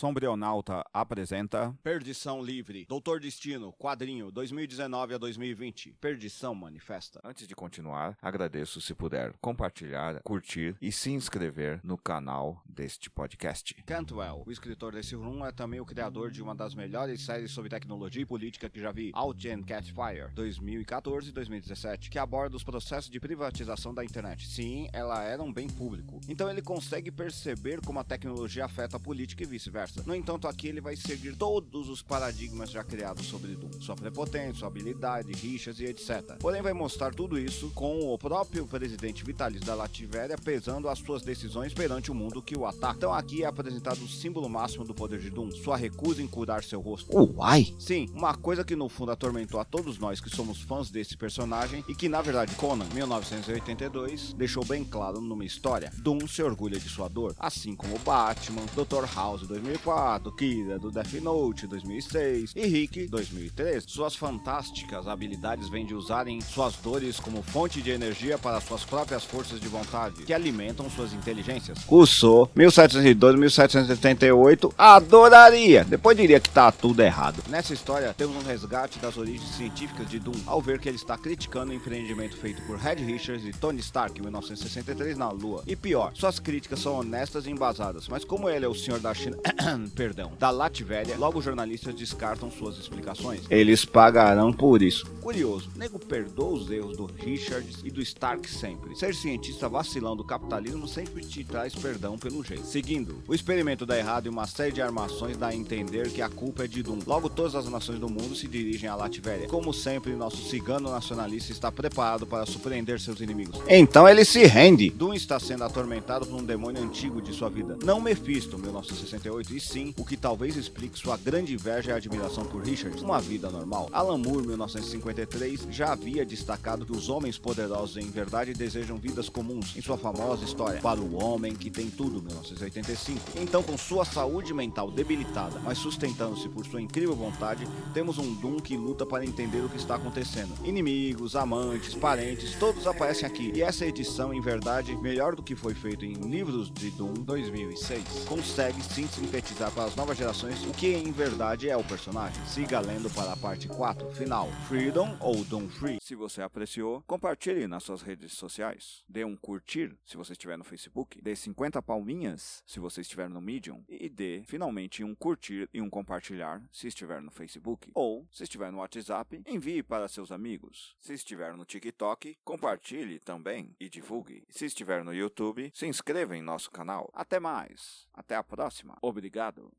Sombrionauta apresenta Perdição Livre, Doutor Destino, quadrinho 2019 a 2020. Perdição Manifesta. Antes de continuar, agradeço se puder compartilhar, curtir e se inscrever no canal deste podcast. Cantwell, o escritor desse rum, é também o criador de uma das melhores séries sobre tecnologia e política que já vi, Out and Catfire, 2014 e 2017, que aborda os processos de privatização da internet. Sim, ela era um bem público. Então ele consegue perceber como a tecnologia afeta a política e vice-versa. No entanto, aqui ele vai seguir todos os paradigmas já criados sobre Doom, sua prepotência, sua habilidade, rixas e etc. Porém, vai mostrar tudo isso com o próprio presidente vitalício da Lativéria pesando as suas decisões perante o mundo que o ataca. Então aqui é apresentado o símbolo máximo do poder de Doom, sua recusa em curar seu rosto. Uai! Sim, uma coisa que no fundo atormentou a todos nós que somos fãs desse personagem e que na verdade Conan, 1982, deixou bem claro numa história. Doom se orgulha de sua dor, assim como Batman, Dr. House 2004, Kira do Death Note 2006 e Rick 2003. Suas fantásticas habilidades vêm de usarem suas dores como fonte de energia para suas próprias forças de vontade, que alimentam suas inteligências. Rousseau, 1702, 1778, adoraria. Depois diria que tá tudo errado. Nessa história, temos um resgate das origens científicas de Doom, ao ver que ele está criticando o empreendimento feito por Red Richards e Tony Stark em 1963 na Lua. E pior, suas críticas são honestas e embasadas, mas como ele é o senhor da China, perdão, da Latvéria, logo os jornalistas descartam suas explicações. Eles pagarão por isso. Curioso, nego perdoa os erros do Richards e do Stark sempre. Ser cientista vacilão do capitalismo sempre te traz perdão pelo jeito. Seguindo, o experimento dá errado e uma série de armações dá a entender que a culpa é de Doom. Logo, todas as nações do mundo se dirigem à Latvéria. Como sempre, nosso cigano nacionalista está preparado para surpreender seus inimigos. Então ele se rende. Doom está sendo atormentado por um demônio antigo de sua vida. Não Mephisto, 1968, e sim o que talvez explique sua grande inveja e admiração por Richards, uma vida normal. Alan Moore, 1953, já havia destacado que os homens poderosos em verdade desejam vidas comuns em sua famosa história Para o Homem que Tem Tudo, 1985. Então, com sua saúde mental debilitada, mas sustentando-se por sua incrível vontade, temos um Doom que luta para entender o que está acontecendo. Inimigos, amantes, parentes, todos aparecem aqui. E essa edição, em verdade, melhor do que foi feito em livros de Doom 2006, consegue sim para as novas gerações o que em verdade é o personagem. Siga lendo para a parte 4, final, Freedom ou Doom Free. Se você apreciou, compartilhe nas suas redes sociais. Dê um curtir se você estiver no Facebook. Dê 50 palminhas se você estiver no Medium. E dê finalmente um curtir e um compartilhar se estiver no Facebook. Ou, se estiver no WhatsApp, envie para seus amigos. Se estiver no TikTok, compartilhe também e divulgue. Se estiver no YouTube, se inscreva em nosso canal. Até mais. Até a próxima. Obrigado.